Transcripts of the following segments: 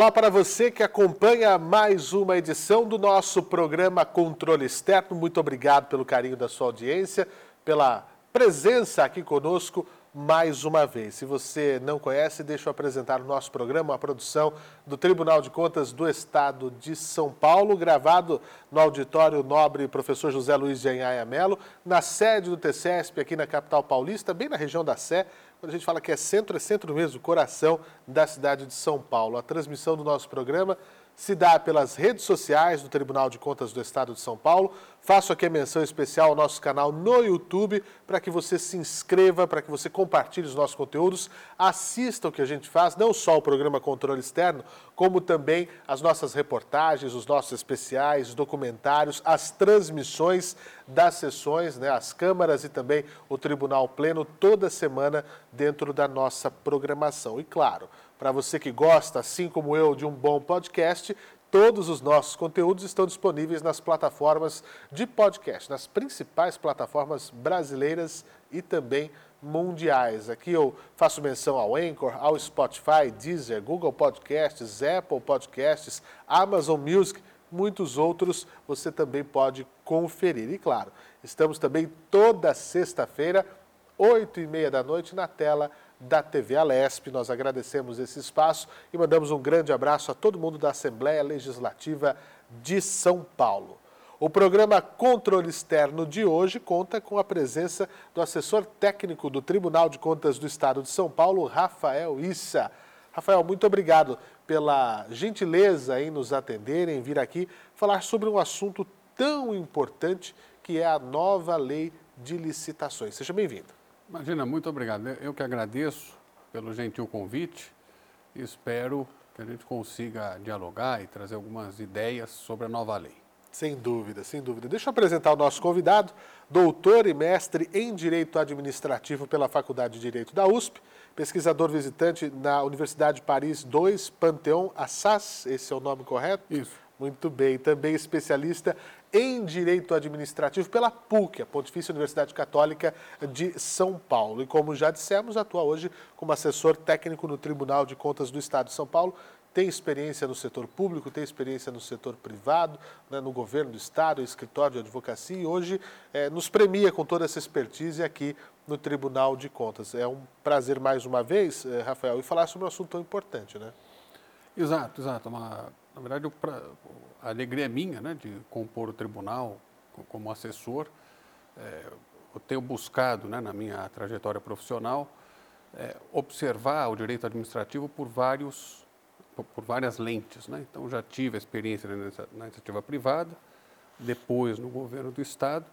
Olá para você que acompanha mais uma edição do nosso programa Controle Externo. Muito obrigado pelo carinho da sua audiência, pela presença aqui conosco mais uma vez. Se você não conhece, deixa eu apresentar o nosso programa, a produção do Tribunal de Contas do Estado de São Paulo, gravado no auditório nobre professor José Luiz de Anhaia Melo, na sede do TCESP aqui na capital paulista, bem na região da Sé, quando a gente fala que é centro, é centro mesmo, coração da cidade de São Paulo. A transmissão do nosso programa se dá pelas redes sociais do Tribunal de Contas do Estado de São Paulo. Faço aqui a menção especial ao nosso canal no YouTube para que você se inscreva, para que você compartilhe os nossos conteúdos, assista o que a gente faz, não só o programa Controle Externo, como também as nossas reportagens, os nossos especiais, documentários, as transmissões das sessões, né, as câmaras e também o Tribunal Pleno toda semana dentro da nossa programação. E claro, para você que gosta, assim como eu, de um bom podcast, todos os nossos conteúdos estão disponíveis nas plataformas de podcast, nas principais plataformas brasileiras e também mundiais. Aqui eu faço menção ao Anchor, ao Spotify, Deezer, Google Podcasts, Apple Podcasts, Amazon Music, muitos outros você também pode conferir. E claro, estamos também toda sexta-feira, oito e meia da noite, na tela da TV Alesp. Nós agradecemos esse espaço e mandamos um grande abraço a todo mundo da Assembleia Legislativa de São Paulo. O programa Controle Externo de hoje conta com a presença do assessor técnico do Tribunal de Contas do Estado de São Paulo, Rafael Issa. Rafael, muito obrigado pela gentileza em nos atender, em vir aqui falar sobre um assunto tão importante que é a nova lei de licitações. Seja bem-vindo. Imagina, muito obrigado. Eu que agradeço pelo gentil convite e espero que a gente consiga dialogar e trazer algumas ideias sobre a nova lei. Sem dúvida, sem dúvida. Deixa eu apresentar o nosso convidado, doutor e mestre em Direito Administrativo pela Faculdade de Direito da USP, pesquisador visitante na Universidade de Paris 2, Panteão Assas, esse é o nome correto? Isso. Muito bem. Também especialista em Direito Administrativo pela PUC, a Pontifícia Universidade Católica de São Paulo. E como já dissemos, atua hoje como assessor técnico no Tribunal de Contas do Estado de São Paulo. Tem experiência no setor público, tem experiência no setor privado, né, no governo do Estado, escritório de advocacia e hoje é, nos premia com toda essa expertise aqui no Tribunal de Contas. É um prazer mais uma vez, eh, Rafael, e falar sobre um assunto tão importante, né? Exato, exato. Uma, na verdade, a alegria é minha né, de compor o tribunal como assessor. É, eu tenho buscado, né, na minha trajetória profissional, é, observar o direito administrativo por, vários, por, várias lentes. Né? Então, já tive experiência na, na iniciativa privada, depois no governo do Estado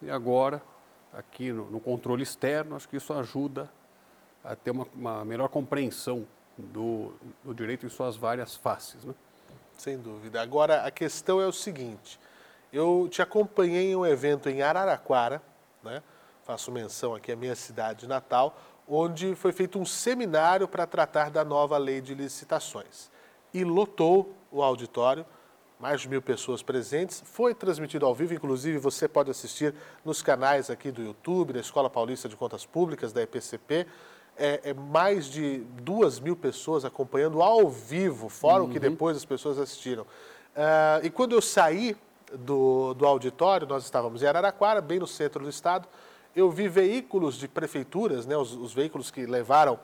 e agora aqui no, no controle externo. Acho que isso ajuda a ter uma, uma melhor compreensão do, do direito em suas várias faces. Né? Sem dúvida. Agora, a questão é o seguinte: eu te acompanhei em um evento em Araraquara, né? faço menção aqui à minha cidade natal, onde foi feito um seminário para tratar da nova lei de licitações. E lotou o auditório, mais de mil pessoas presentes. Foi transmitido ao vivo, inclusive você pode assistir nos canais aqui do YouTube, da Escola Paulista de Contas Públicas, da EPCP é, é, mais de duas mil pessoas acompanhando ao vivo, fora uhum. o que uhum. depois as pessoas assistiram. Uh, e quando eu saí do, do auditório, nós estávamos em Araraquara, bem no centro do estado, eu vi veículos de prefeituras, né, os, os veículos que levaram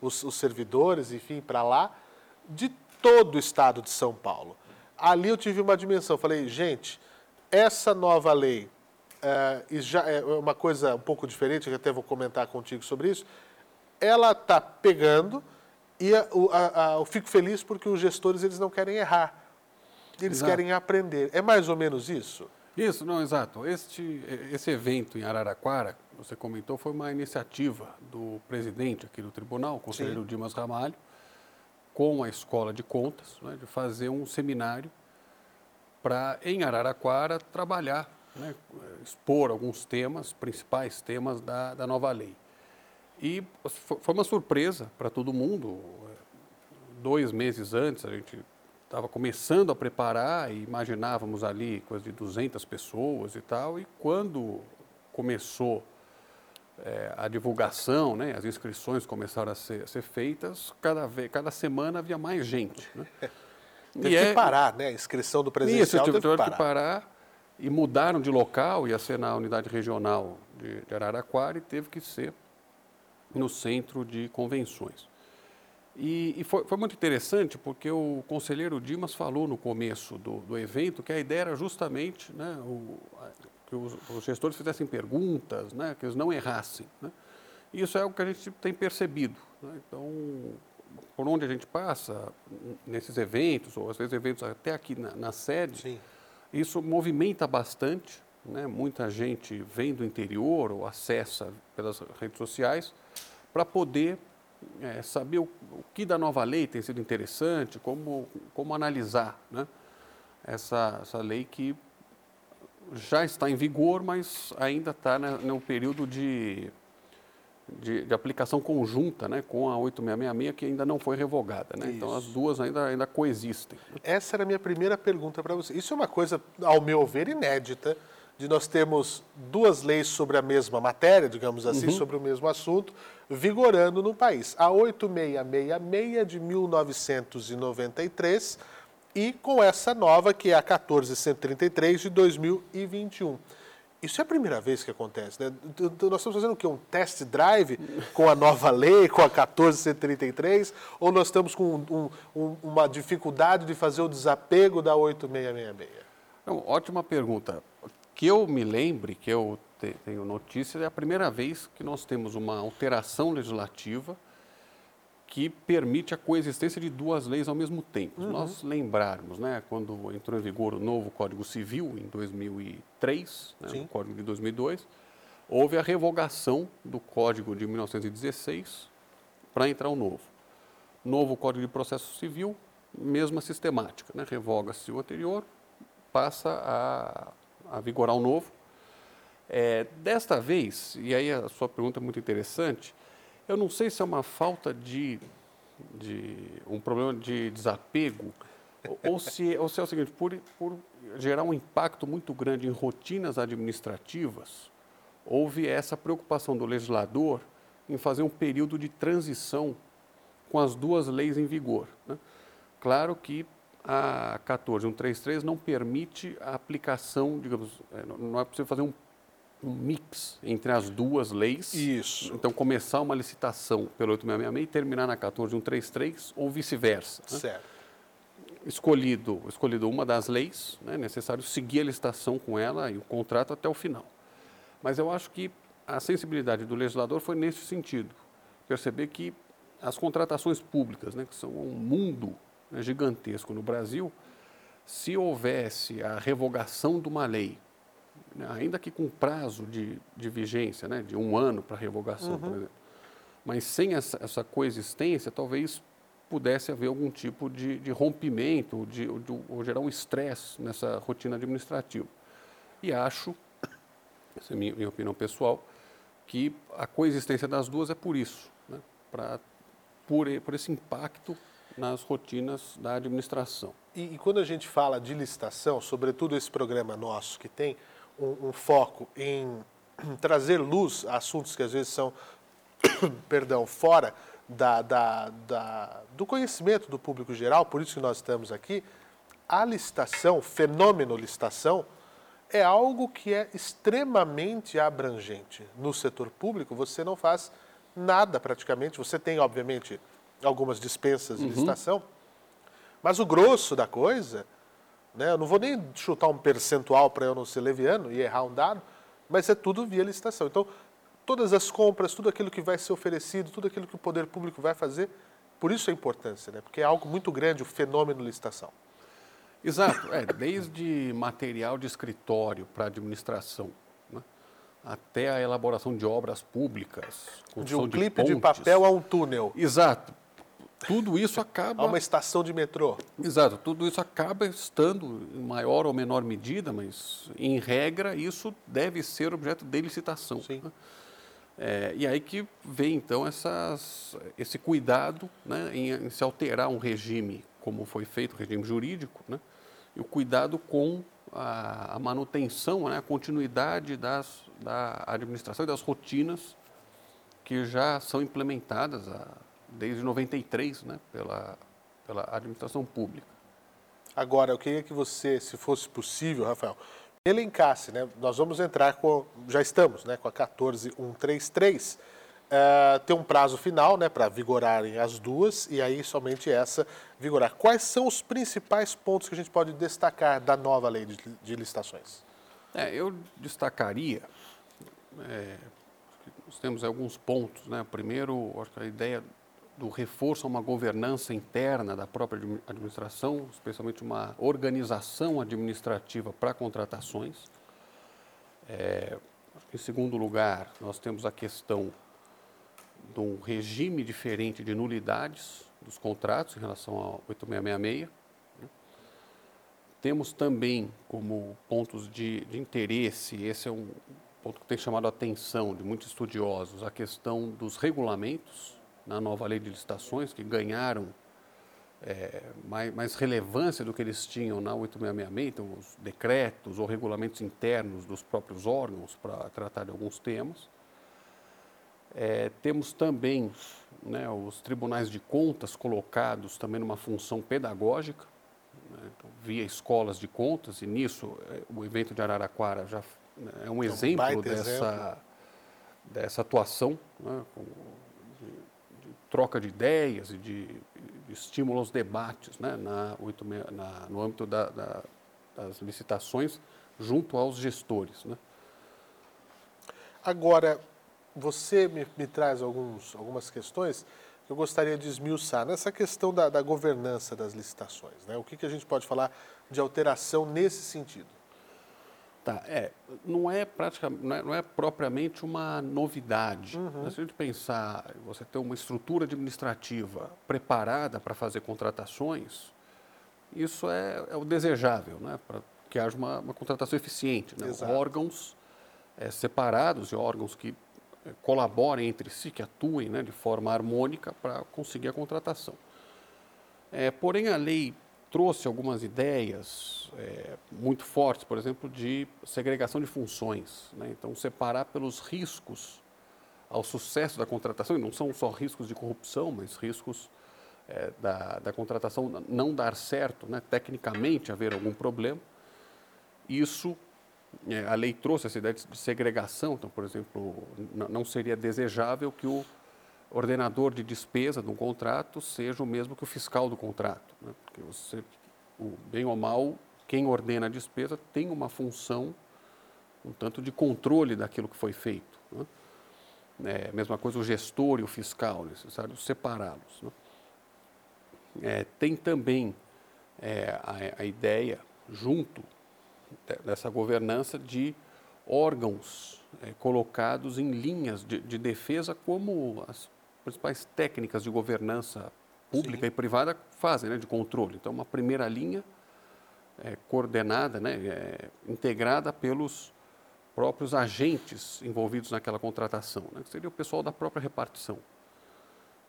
os, os servidores, enfim, para lá, de todo o estado de São Paulo. Ali eu tive uma dimensão, falei, gente, essa nova lei, e já é uma coisa um pouco diferente, que até vou comentar contigo sobre isso, ela está pegando e a, a, a, eu fico feliz porque os gestores eles não querem errar, eles exato. querem aprender. É mais ou menos isso? Isso, não, exato. Este, esse evento em Araraquara, você comentou, foi uma iniciativa do presidente aqui do tribunal, o conselheiro Sim. Dimas Ramalho, com a Escola de Contas, né, de fazer um seminário para, em Araraquara, trabalhar, né, expor alguns temas, principais temas da, da nova lei. E foi uma surpresa para todo mundo. Dois meses antes, a gente estava começando a preparar e imaginávamos ali coisa de 200 pessoas e tal. E quando começou é, a divulgação, né, as inscrições começaram a ser, a ser feitas, cada, vez, cada semana havia mais gente. Né? Teve e que é... parar, né? A inscrição do presencial Isso, teve, teve que parar. que parar e mudaram de local, ia ser na unidade regional de, de Araraquara e teve que ser no centro de convenções. E, e foi, foi, muito interessante porque o conselheiro Dimas falou no começo do, do evento que a ideia era justamente né, o, que os, os, gestores fizessem perguntas, né, que eles não errassem. Né? E isso é o que a gente tem percebido. Né? Então, por onde a gente passa, nesses eventos, ou às vezes eventos até aqui na, na sede, Sim. isso movimenta bastante. Né? Muita gente vem do interior ou acessa pelas redes sociais para poder é, saber o, o, que da nova lei tem sido interessante, como, como analisar né, essa, essa lei que já está em vigor, mas ainda está né, no período de, de, de, aplicação conjunta né, com a 8666, que ainda não foi revogada. Né? Então, as duas ainda, ainda coexistem. Essa era a minha primeira pergunta para você. Isso é uma coisa, ao meu ver, inédita de nós termos duas leis sobre a mesma matéria, digamos assim, uhum. sobre o mesmo assunto, vigorando no país. A 8666 de 1993 e com essa nova que é a 14133 de 2021. Isso é a primeira vez que acontece, né? Nós estamos fazendo o quê? Um test drive com a nova lei, com a 1433? Ou nós estamos com um, um, uma dificuldade de fazer o desapego da 8666? Não, ótima pergunta que eu me lembre, que eu tenho notícia, é a primeira vez que nós temos uma alteração legislativa que permite a coexistência de duas leis ao mesmo tempo. Uhum. Nós lembrarmos, né, quando entrou em vigor o novo Código Civil, em 2003, né, o Código de 2002, houve a revogação do Código de 1916 para entrar o novo. Novo Código de Processo Civil, mesma sistemática, né, revoga-se o anterior, passa a a vigorar o novo. É, desta vez, e aí a sua pergunta é muito interessante, eu não sei se é uma falta de, de um problema de desapego, ou, se, ou se é o seguinte, por, por gerar um impacto muito grande em rotinas administrativas, houve essa preocupação do legislador em fazer um período de transição com as duas leis em vigor. Né? Claro que a 14133 não permite a aplicação, digamos, é, não é possível fazer um, um, mix entre as duas leis. Isso. Então, começar uma licitação pelo 8666 e terminar na 14133 ou vice-versa. Né? Certo. Escolhido, escolhido uma das leis, né, é necessário seguir a licitação com ela e o contrato até o final. Mas eu acho que a sensibilidade do legislador foi nesse sentido. Perceber que as contratações públicas, né, que são um mundo né, gigantesco no Brasil, se houvesse a revogação de uma lei, né, ainda que com prazo de, de vigência, né, de um ano para revogação, uhum. por exemplo, mas sem essa, essa, coexistência, talvez pudesse haver algum tipo de, de rompimento, de, de, ou gerar um estresse nessa rotina administrativa. E acho, essa é a minha, minha opinião pessoal, que a coexistência das duas é por isso, né, pra, por, por esse impacto nas rotinas da administração. E, e, quando a gente fala de licitação, sobretudo esse programa nosso que tem um, um foco em trazer luz a assuntos que às vezes são, perdão, fora da, da, da, do conhecimento do público geral, por isso que nós estamos aqui, a licitação, fenômeno licitação, é algo que é extremamente abrangente. No setor público, você não faz nada praticamente. Você tem, obviamente, algumas dispensas de uhum. licitação, mas o grosso da coisa, né, eu não vou nem chutar um percentual para eu não ser leviano e errar um dado, mas é tudo via licitação. Então, todas as compras, tudo aquilo que vai ser oferecido, tudo aquilo que o poder público vai fazer, por isso a importância, né? porque é algo muito grande o fenômeno licitação. Exato, é, desde material de escritório para administração, né? até a elaboração de obras públicas. De um de clipe pontes. de papel a um túnel. Exato, tudo isso acaba. Há uma estação de metrô. Exato, tudo isso acaba estando em maior ou menor medida, mas em regra isso deve ser objeto de licitação. Sim. Né? É, e aí que vem então essas, esse cuidado né, em, em, se alterar um regime como foi feito, o regime jurídico, né, e o cuidado com a, a manutenção, né, a continuidade das, da administração e das rotinas que já são implementadas desde 93, né, pela, pela administração pública. Agora, eu queria que você, se fosse possível, Rafael, elencasse, né? Nós vamos entrar com, já estamos, né, com a 14133. Uh, tem um prazo final né, para vigorarem as duas e aí somente essa vigorar. Quais são os principais pontos que a gente pode destacar da nova lei de, de licitações? É, eu destacaria, é, nós temos alguns pontos. Né? Primeiro, a ideia do reforço a uma governança interna da própria administração, especialmente uma organização administrativa para contratações. É, em segundo lugar, nós temos a questão de um regime diferente de nulidades dos contratos em relação ao 8666. Né? Temos também como pontos de, de, interesse, esse é um ponto que tem chamado a atenção de muitos estudiosos, a questão dos regulamentos na nova lei de licitações, que ganharam é, mais, mais, relevância do que eles tinham na 8666, então os decretos ou regulamentos internos dos próprios órgãos para tratar de alguns temas. É, temos também né, os tribunais de contas colocados também numa função pedagógica, né, então, via escolas de contas, e nisso é, o evento de Araraquara já né, é um, exemplo, um dessa, exemplo dessa atuação, né, de, troca de ideias e de, estímulo aos debates né, na, na, no âmbito da, da, das licitações junto aos gestores. Né. Agora, você me, me traz alguns, algumas questões que eu gostaria de esmiuçar nessa questão da, da governança das licitações. Né? O que, que a gente pode falar de alteração nesse sentido? Tá, é, não é praticamente, não é, não é propriamente uma novidade. Uhum. Se a gente pensar, você ter uma estrutura administrativa preparada para fazer contratações, isso é, é o desejável, né? para que haja uma, uma contratação eficiente. Né? Órgãos é, separados e órgãos que colaborem entre si, que atuem né, de forma harmônica para conseguir a contratação. É, porém, a lei trouxe algumas ideias é, muito fortes, por exemplo, de segregação de funções. Né? Então, separar pelos riscos ao sucesso da contratação, e não são só riscos de corrupção, mas riscos é, da, da, contratação não dar certo, né? tecnicamente haver algum problema. Isso é, a lei trouxe essa ideia de segregação, então, por exemplo, não seria desejável que o ordenador de despesa de um contrato seja o mesmo que o fiscal do contrato, né? porque você, o, bem ou mal, quem ordena a despesa tem uma função um tanto de controle daquilo que foi feito. Né? É, mesma coisa o gestor e o fiscal, necessário separá-los. Né? É, tem também é, a, a ideia, junto dessa governança de órgãos é, colocados em linhas de, de, defesa como as principais técnicas de governança pública Sim. e privada fazem, né, de controle. Então, uma primeira linha é, coordenada, né, é, integrada pelos próprios agentes envolvidos naquela contratação, né, que seria o pessoal da própria repartição.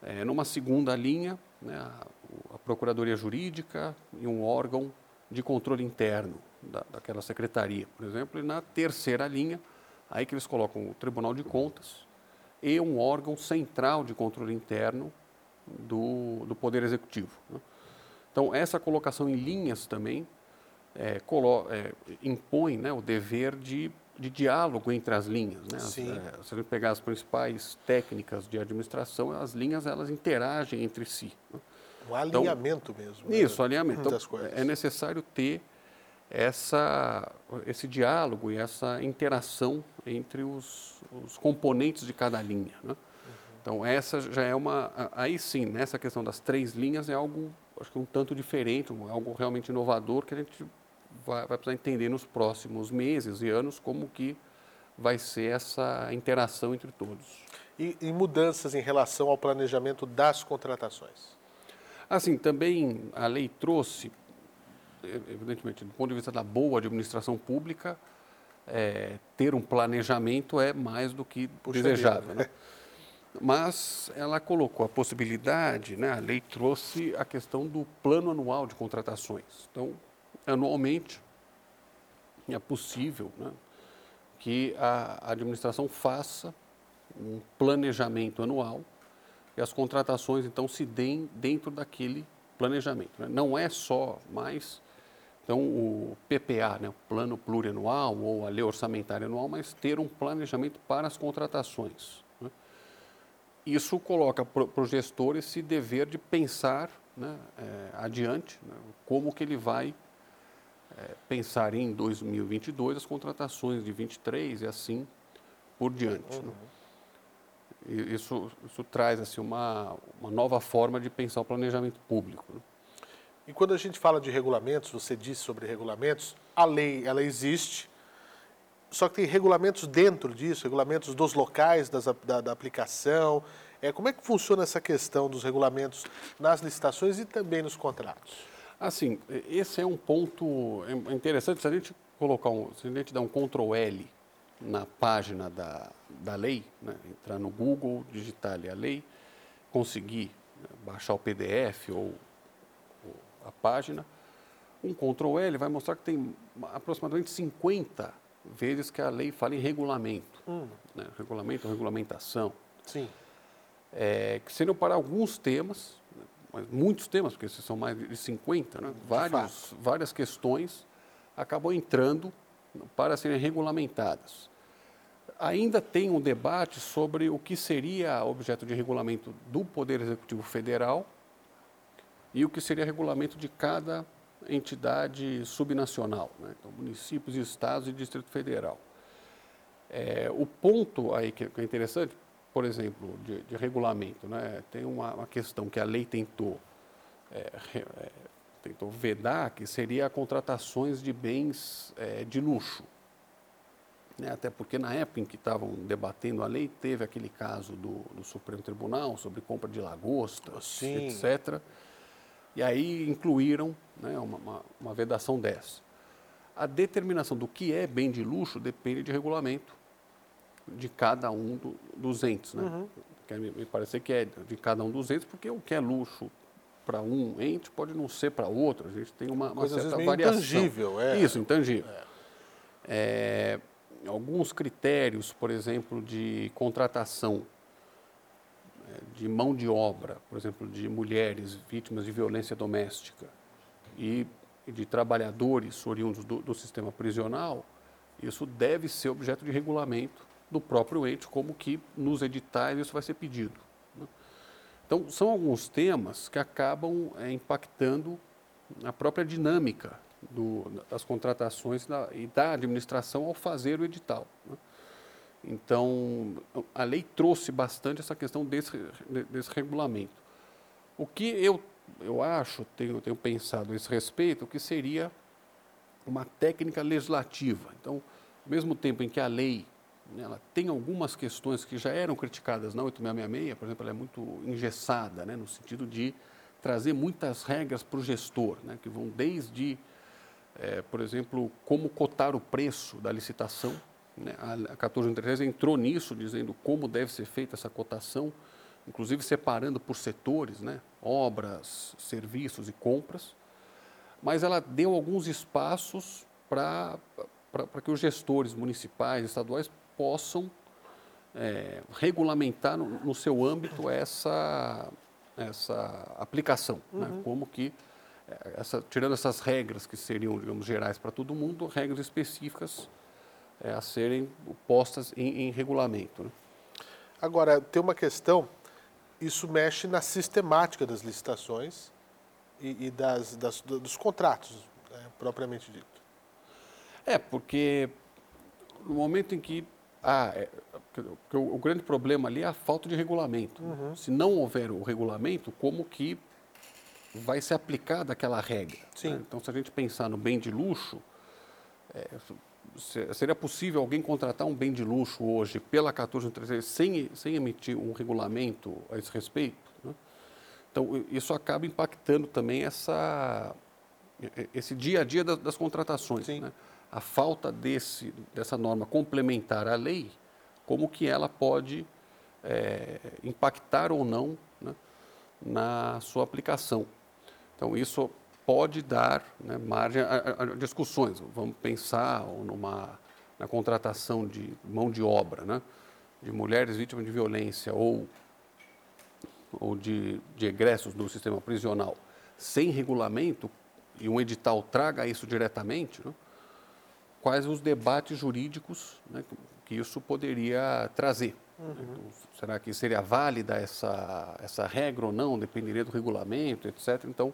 É, numa segunda linha, né, a, a Procuradoria Jurídica e um órgão de controle interno, da, daquela secretaria, por exemplo, e na terceira linha, aí que eles colocam o Tribunal de Contas e um órgão central de controle interno do, do Poder Executivo. Né? Então, essa colocação em linhas também é, colo, é, impõe né, o dever de, de diálogo entre as linhas. Né? As, é, se gente pegar as principais técnicas de administração, as linhas elas interagem entre si. Né? Um alinhamento então, mesmo. Né? Isso, alinhamento. Então, é necessário ter essa, esse diálogo e essa interação entre os, os componentes de cada linha. Né? Uhum. Então, essa já é uma. Aí sim, nessa questão das três linhas, é algo, acho que um tanto diferente, algo realmente inovador que a gente vai, vai precisar entender nos próximos meses e anos como que vai ser essa interação entre todos. E, e mudanças em relação ao planejamento das contratações? Assim, também a lei trouxe evidentemente, do ponto de vista da boa administração pública, é, ter um planejamento é mais do que Puxa desejável. Né? Mas ela colocou a possibilidade, né, a lei trouxe a questão do plano anual de contratações. Então, anualmente, é possível né, que a administração faça um planejamento anual e as contratações, então, se deem dentro daquele planejamento. Né? Não é só mais Então, o PPA, né, o Plano Plurianual ou a Lei Orçamentária Anual, mas ter um planejamento para as contratações. Né? Isso coloca para o gestor esse dever de pensar né, é, adiante né, como que ele vai pensar em 2022 as contratações de 23 e assim por diante. Né? Uhum. Né? Isso, isso traz assim, uma, uma nova forma de pensar o planejamento público. Né? E quando a gente fala de regulamentos, você disse sobre regulamentos, a lei ela existe, só que tem regulamentos dentro disso, regulamentos dos locais das, da, da aplicação. É, como é que funciona essa questão dos regulamentos nas licitações e também nos contratos? Assim, esse é um ponto é interessante. Se a gente colocar um, se a gente dar um Ctrl L na página da, da lei, né, entrar no Google, digitar ali a lei, conseguir né, baixar o PDF ou a página. Um Ctrl L vai mostrar que tem aproximadamente 50 vezes que a lei fala em regulamento. Hum. Né? Regulamento, regulamentação. Sim. É, que seriam para alguns temas, mas muitos temas, porque esses são mais de 50, né? Vários, várias questões acabam entrando para serem regulamentadas. Ainda tem um debate sobre o que seria objeto de regulamento do Poder Executivo Federal e o que seria regulamento de cada entidade subnacional, né? então, municípios, estados e Distrito Federal. É, o ponto aí que é interessante, por exemplo, de, de regulamento, né? tem uma, uma, questão que a lei tentou, é, é, tentou vedar, que seria contratações de bens é, de luxo. Né? Até porque na época em que estavam debatendo a lei, teve aquele caso do, do Supremo Tribunal sobre compra de lagostas, Sim. etc., e aí incluíram né, uma, uma, uma vedação dessa. A determinação do que é bem de luxo depende de regulamento de cada um do, dos entes. Né? Uhum. Me, me parece que é de cada um dos entes, porque o que é luxo para um ente pode não ser para outro. A gente tem uma, uma certa variação. Intangível, é. Isso, intangível. É. É, alguns critérios, por exemplo, de contratação de mão de obra, por exemplo, de mulheres vítimas de violência doméstica e de trabalhadores oriundos do, do sistema prisional, isso deve ser objeto de regulamento do próprio ente, como que nos editais isso vai ser pedido. Né? Então, são alguns temas que acabam é, impactando a própria dinâmica do, das contratações da, e da administração ao fazer o edital. Né? Então, a lei trouxe bastante essa questão desse, desse regulamento. O que eu, eu acho, tenho, tenho pensado a esse respeito, que seria uma técnica legislativa. Então, ao mesmo tempo em que a lei ela tem algumas questões que já eram criticadas na 8666, por exemplo, ela é muito engessada, né, no sentido de trazer muitas regras para o gestor, né, que vão desde, é, por exemplo, como cotar o preço da licitação, né? A 1413 entrou nisso, dizendo como deve ser feita essa cotação, inclusive separando por setores, né? obras, serviços e compras, mas ela deu alguns espaços para que os gestores municipais, estaduais, possam é, regulamentar no, no, seu âmbito essa, essa aplicação, né? uhum. né? como que é, essa, tirando essas regras que seriam, digamos, gerais para todo mundo, regras específicas é, a serem postas em, em regulamento. Né? Agora, tem uma questão, isso mexe na sistemática das licitações e, e das, das, dos contratos, né, propriamente dito. É, porque no momento em que ah, é, o, o, grande problema ali é a falta de regulamento. Uhum. Se não houver o regulamento, como que vai ser aplicada aquela regra? Né? Então, se a gente pensar no bem de luxo, é, seria possível alguém contratar um bem de luxo hoje pela 1413 sem, sem emitir um regulamento a esse respeito? Né? Então, isso acaba impactando também essa, esse dia a dia das, das contratações. Né? A falta desse, dessa norma complementar à lei, como que ela pode é, impactar ou não né, na sua aplicação. Então, isso pode dar né, margem a, a, discussões. Vamos pensar numa, na contratação de mão de obra, né, de mulheres vítimas de violência ou, ou de, de egressos do sistema prisional sem regulamento, e um edital traga isso diretamente, né, quais os debates jurídicos né, que isso poderia trazer. Uhum. Então, será que seria válida essa, essa regra ou não? Dependeria do regulamento, etc. Então,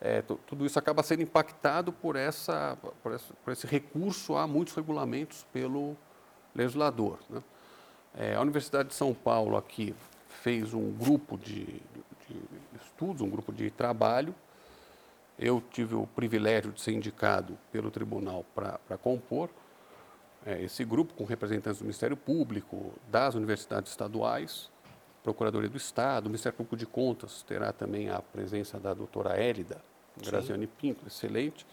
é, tudo isso acaba sendo impactado por, essa, por, esse, por esse recurso a muitos regulamentos pelo legislador. Né? É, a Universidade de São Paulo aqui fez um grupo de, de estudos, um grupo de trabalho. Eu tive o privilégio de ser indicado pelo tribunal para compor é, esse grupo com representantes do Ministério Público, das universidades estaduais, Procuradoria do Estado, o Ministério Público de Contas terá também a presença da doutora Hélida Graziani Pinto, excelente.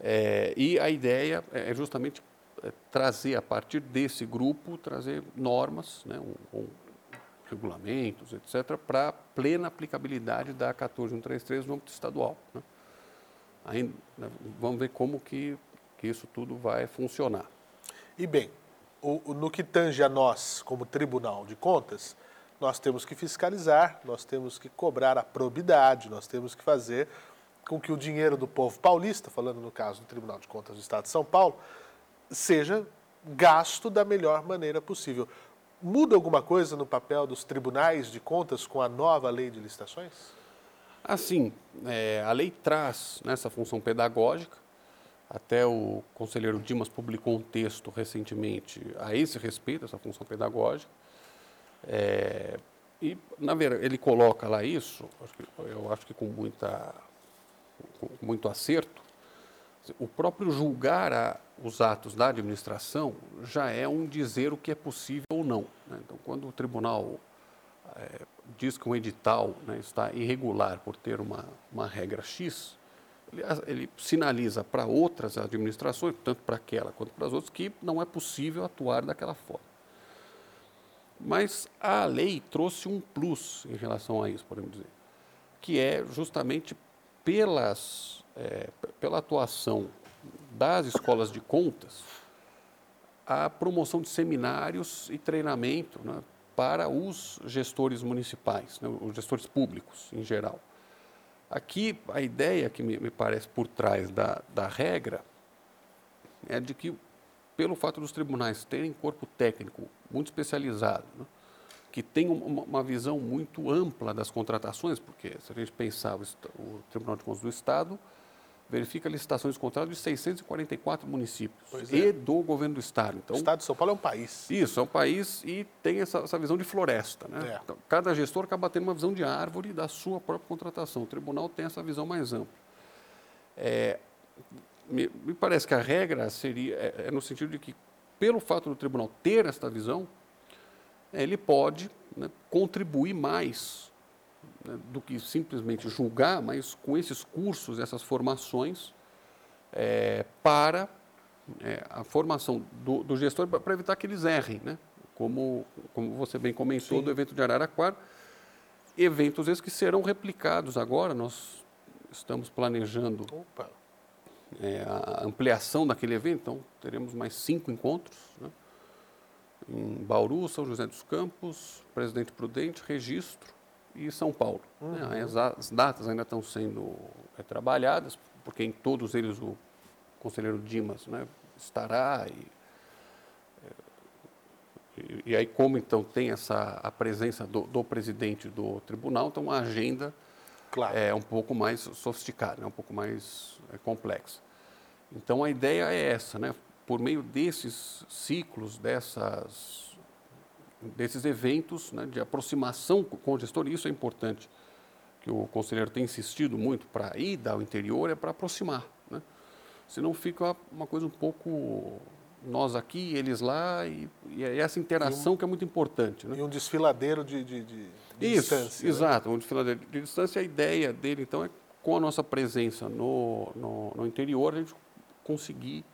É, e a ideia é justamente é, trazer, a partir desse grupo, trazer normas, né, um, um, regulamentos, etc., para plena aplicabilidade da 14133 no âmbito estadual. Né. Aí, né, vamos ver como que, que isso tudo vai funcionar. E bem, o, no que tange a nós, como Tribunal de Contas, nós temos que fiscalizar, nós temos que cobrar a probidade, nós temos que fazer com que o dinheiro do povo paulista, falando no caso do Tribunal de Contas do Estado de São Paulo, seja gasto da melhor maneira possível. Muda alguma coisa no papel dos tribunais de contas com a nova lei de licitações? Assim, é, a lei traz nessa função pedagógica, até o conselheiro Dimas publicou um texto recentemente a esse respeito, essa função pedagógica. É, e, na verdade, ele coloca lá isso, eu acho que com, muita, com muito acerto, o próprio julgar a, os atos da administração já é um dizer o que é possível ou não. Né? Então, quando o tribunal é, diz que um edital né, está irregular por ter uma, uma regra X, ele, ele sinaliza para outras administrações, tanto para aquela quanto para as outras, que não é possível atuar daquela forma. Mas a lei trouxe um plus em relação a isso, podemos dizer, que é justamente pelas, é, pela atuação das escolas de contas, a promoção de seminários e treinamento né, para os gestores municipais, né, os gestores públicos em geral. Aqui, a ideia que me, me parece por trás da, da regra é de que, pelo fato dos tribunais terem corpo técnico muito especializado, né, que tem uma, uma, visão muito ampla das contratações, porque se a gente pensar o, o Tribunal de Contas do Estado, verifica licitações de contrato de 644 municípios é. e do governo do Estado. Então, o Estado de São Paulo é um país. Isso, é um país e tem essa, essa visão de floresta. Né? É. Então, cada gestor acaba tendo uma visão de árvore da sua própria contratação. O tribunal tem essa visão mais ampla. É, me, me, parece que a regra seria é, é, no sentido de que, pelo fato do tribunal ter esta visão, ele pode né, contribuir mais né, do que simplesmente julgar, mas com esses cursos, essas formações, é, para é, a formação do, do gestor, para evitar que eles errem, né? como, como você bem comentou Sim. do evento de Araraquara, eventos esses que serão replicados agora, nós estamos planejando é, a ampliação daquele evento, então teremos mais cinco encontros, né? em Bauru, São José dos Campos, Presidente Prudente, Registro, e São Paulo. Uhum. Né? As, as, datas ainda estão sendo é, trabalhadas, porque em todos eles o conselheiro Dimas né, estará. E, é, e, e, aí, como então tem essa, a presença do, do presidente do tribunal, então a agenda claro. é um pouco mais sofisticada, é um pouco mais é, complexa. Então a ideia é essa, né? por meio desses ciclos, dessas desses eventos né, de aproximação com o gestor, e isso é importante, que o conselheiro tem insistido muito para ir ao interior, é para aproximar. Né? Senão fica uma coisa um pouco nós aqui, eles lá, e, e é essa interação um, que é muito importante. Né? E um desfiladeiro de, de, de, de Isso, distância. Né? Exato, né? um desfiladeiro de distância. A ideia dele, então, é com a nossa presença no, no, no interior, a gente conseguir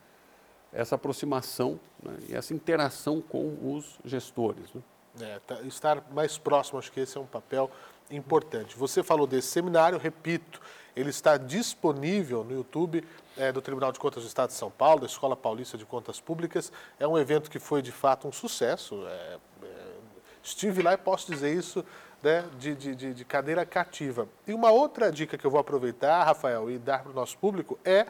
essa aproximação né, e essa interação com os gestores. Né? É, tá, estar mais próximo, acho que esse é um papel importante. Você falou desse seminário, repito, ele está disponível no YouTube é, do Tribunal de Contas do Estado de São Paulo, da Escola Paulista de Contas Públicas. É um evento que foi de fato um sucesso. É, é Estive lá e posso dizer isso né, de, de, de cadeira cativa. E uma outra dica que eu vou aproveitar, Rafael, e dar para o nosso público é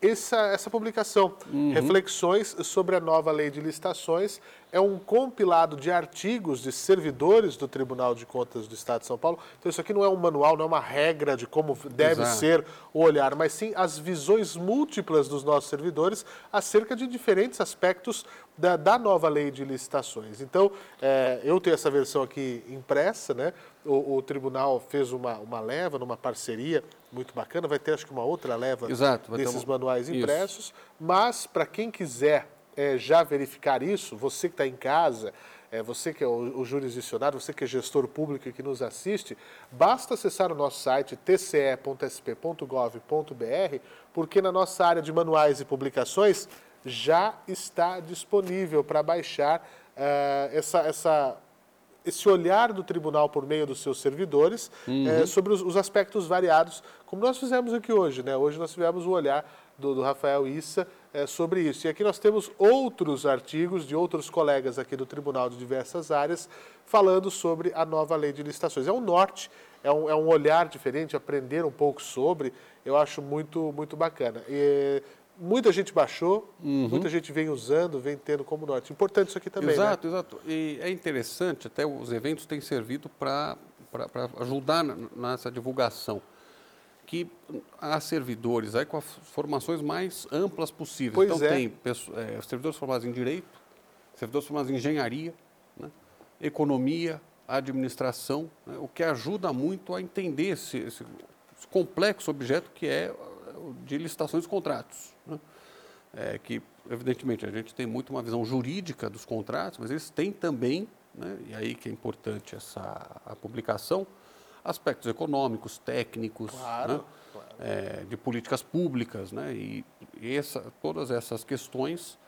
essa, essa publicação, uhum. Reflexões sobre a nova lei de licitações, é um compilado de artigos de servidores do Tribunal de Contas do Estado de São Paulo. Então, isso aqui não é um manual, não é uma regra de como deve Exato. ser o olhar, mas sim as visões múltiplas dos nossos servidores acerca de diferentes aspectos da, da nova lei de licitações. Então, é, eu tenho essa versão aqui impressa, né? O, o, tribunal fez uma, uma leva numa parceria muito bacana, vai ter acho que uma outra leva Exato, desses manuais impressos, isso. mas para quem quiser é, já verificar isso, você que está em casa, é, você que é o, o jurisdicionado, você que é gestor público e que nos assiste, basta acessar o nosso site tce.sp.gov.br, porque na nossa área de manuais e publicações já está disponível para baixar uh, essa, essa, esse olhar do tribunal por meio dos seus servidores uhum. uh, sobre os, os, aspectos variados, como nós fizemos aqui hoje. Né? Hoje nós tivemos o olhar do, do Rafael Issa é, sobre isso. E aqui nós temos outros artigos de outros colegas aqui do Tribunal de diversas áreas falando sobre a nova lei de licitações. É um norte, é um, é um olhar diferente, aprender um pouco sobre, eu acho muito, muito bacana. E, muita gente baixou, uhum. muita gente vem usando, vem tendo como norte. Importante isso aqui também, Exato, né? exato. E é interessante, até os eventos têm servido para ajudar nessa divulgação que há servidores aí com as formações mais amplas possíveis. Pois então é. tem é, servidores formados em direito, servidores formados em engenharia, né, economia, administração, né, o que ajuda muito a entender esse, esse, esse, complexo objeto que é de licitações e contratos. Né, é, que, evidentemente, a gente tem muito uma visão jurídica dos contratos, mas eles têm também, né, e aí que é importante essa a publicação, aspectos econômicos, técnicos, claro, né? claro. É, de políticas públicas, né? E, e essa, todas essas questões,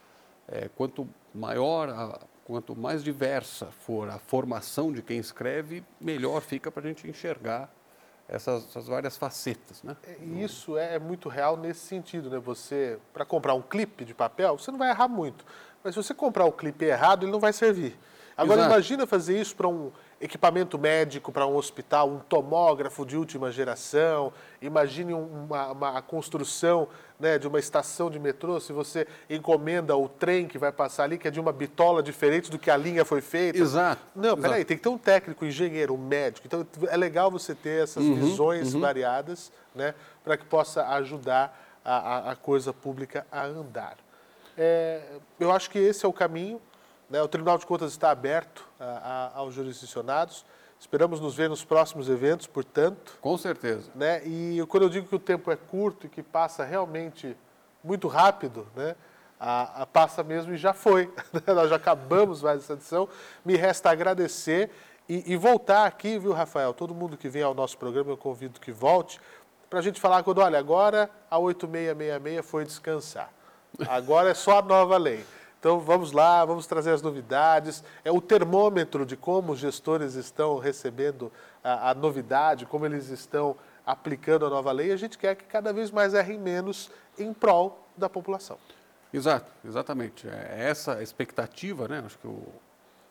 é, quanto maior, a, quanto mais diversa for a formação de quem escreve, melhor fica para a gente enxergar essas, essas, várias facetas, né? É, isso é muito real nesse sentido, né? Você, para comprar um clipe de papel, você não vai errar muito. Mas se você comprar o clipe errado, ele não vai servir. Agora, Exato. imagina fazer isso para um equipamento médico para um hospital, um tomógrafo de última geração. Imagine uma, uma, a construção né, de uma estação de metrô, se você encomenda o trem que vai passar ali, que é de uma bitola diferente do que a linha foi feita. Exato. Não, peraí, tem que ter um técnico, um engenheiro, um médico. Então, é legal você ter essas uhum, visões uhum. variadas né, para que possa ajudar a, a, a coisa pública a andar. É, eu acho que esse é o caminho. Né? O Tribunal de Contas está aberto a, a, aos jurisdicionados. Esperamos nos ver nos próximos eventos, portanto. Com certeza. Né? E quando eu digo que o tempo é curto e que passa realmente muito rápido, né? A, a, passa mesmo e já foi. Nós já acabamos mais essa edição. Me resta agradecer e, e, voltar aqui, viu, Rafael? Todo mundo que vem ao nosso programa, eu convido que volte, para a gente falar quando, olha, agora a 8666 foi descansar. Agora é só a nova lei. Então vamos lá, vamos trazer as novidades. É o termômetro de como os gestores estão recebendo a, a novidade, como eles estão aplicando a nova lei. A gente quer que cada vez mais errem menos em prol da população. Exato, exatamente. É essa expectativa, né? Acho que o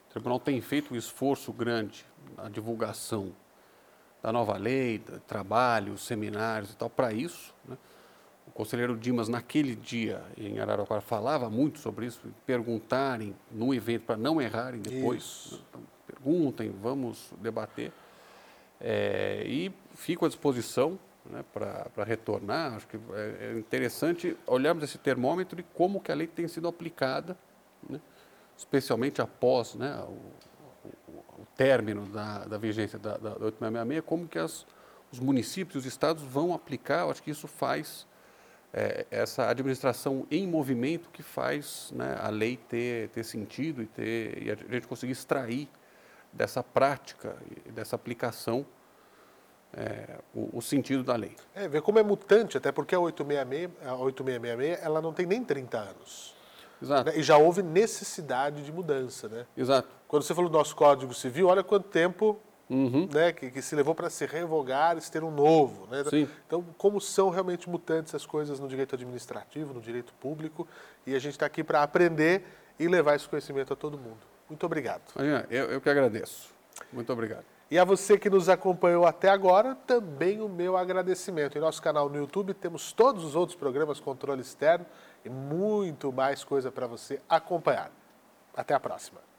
tribunal tem feito um esforço grande na divulgação da nova lei, trabalhos, seminários e tal, para isso. Né? O conselheiro Dimas, naquele dia em Araraquara, falava muito sobre isso, perguntarem no evento para não errarem depois. Né? Então, perguntem, vamos debater. É, e fico à disposição né, para retornar. Acho que é, é interessante olharmos esse termômetro e como que a lei tem sido aplicada, né, especialmente após né, o, o, o, término da, da vigência da, da, da 866, como que as, os municípios e os estados vão aplicar. Acho que isso faz é, essa administração em movimento que faz né, a lei ter, ter sentido e, ter, e a gente conseguir extrair dessa prática, dessa aplicação, é, o, o, sentido da lei. É, ver como é mutante, até porque a 866, a 8666 ela não tem nem 30 anos. Exato. Né? E já houve necessidade de mudança. Né? Exato. Quando você falou do nosso Código Civil, olha quanto tempo uhum. né, que, que, se levou para se revogar e se ter um novo. Né? Sim. Então, como são realmente mutantes as coisas no direito administrativo, no direito público, e a gente está aqui para aprender e levar esse conhecimento a todo mundo. Muito obrigado. Imagina, eu, eu que agradeço. Muito obrigado. E a você que nos acompanhou até agora, também o meu agradecimento. Em nosso canal no YouTube temos todos os outros programas Controle Externo e muito mais coisa para você acompanhar. Até a próxima.